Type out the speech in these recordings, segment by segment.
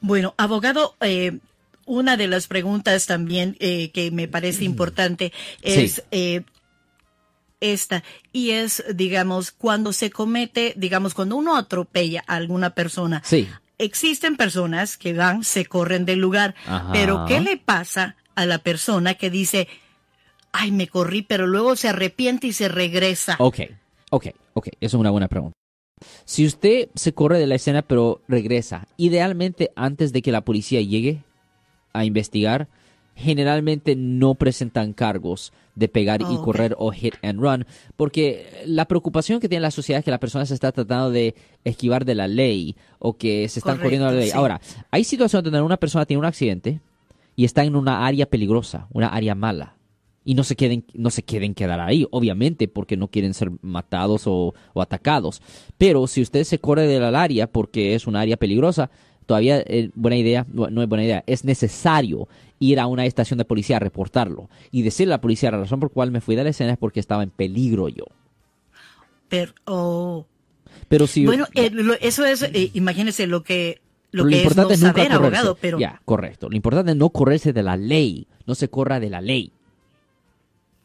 Bueno, abogado, eh, una de las preguntas también eh, que me parece importante es Sí. eh, esta, y es, digamos, cuando se comete, digamos, cuando uno atropella a alguna persona. Sí. Existen personas que van, se corren del lugar, Ajá. pero ¿qué le pasa a la persona que dice, ay, me corrí, pero luego se arrepiente y se regresa? Ok, ok, ok. Esa es una buena pregunta. Si usted se corre de la escena pero regresa, idealmente antes de que la policía llegue a investigar, generalmente no presentan cargos de pegar Oh, y ok. correr o hit and run, porque la preocupación que tiene la sociedad es que la persona se está tratando de esquivar de la ley o que se están Correcto, corriendo de la ley. sí. Ahora, hay situaciones donde una persona tiene un accidente y está en una área peligrosa, una área mala. Y no se queden, no se quieren quedar ahí, obviamente, porque no quieren ser matados o, o atacados. Pero si usted se corre del área porque es una área peligrosa, todavía es buena idea, no, es buena idea, es necesario ir a una estación de policía a reportarlo y decirle a la policía la razón por cual me fui de la escena es porque estaba en peligro yo. Pero, oh. Pero si Bueno, eh, lo- eso es, eh, imagínese lo que, lo que es no importante es nunca saber, correrse. abogado, pero Ya, correcto. Lo importante es no correrse de la ley, no se corra de la ley.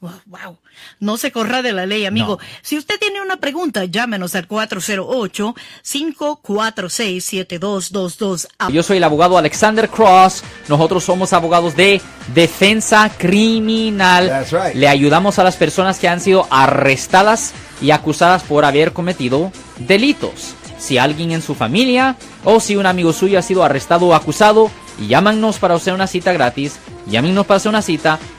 Wow, wow. no se corra de la ley, amigo. No. Si usted tiene una pregunta, llámenos al 408-546-7222. Yo soy el abogado Alexander Cross. Nosotros somos abogados de defensa criminal. That's right. Le ayudamos a las personas que han sido arrestadas y acusadas por haber cometido delitos. Si alguien en su familia o si un amigo suyo ha sido arrestado o acusado, llámanos para hacer una cita gratis. Llámenos para hacer una cita.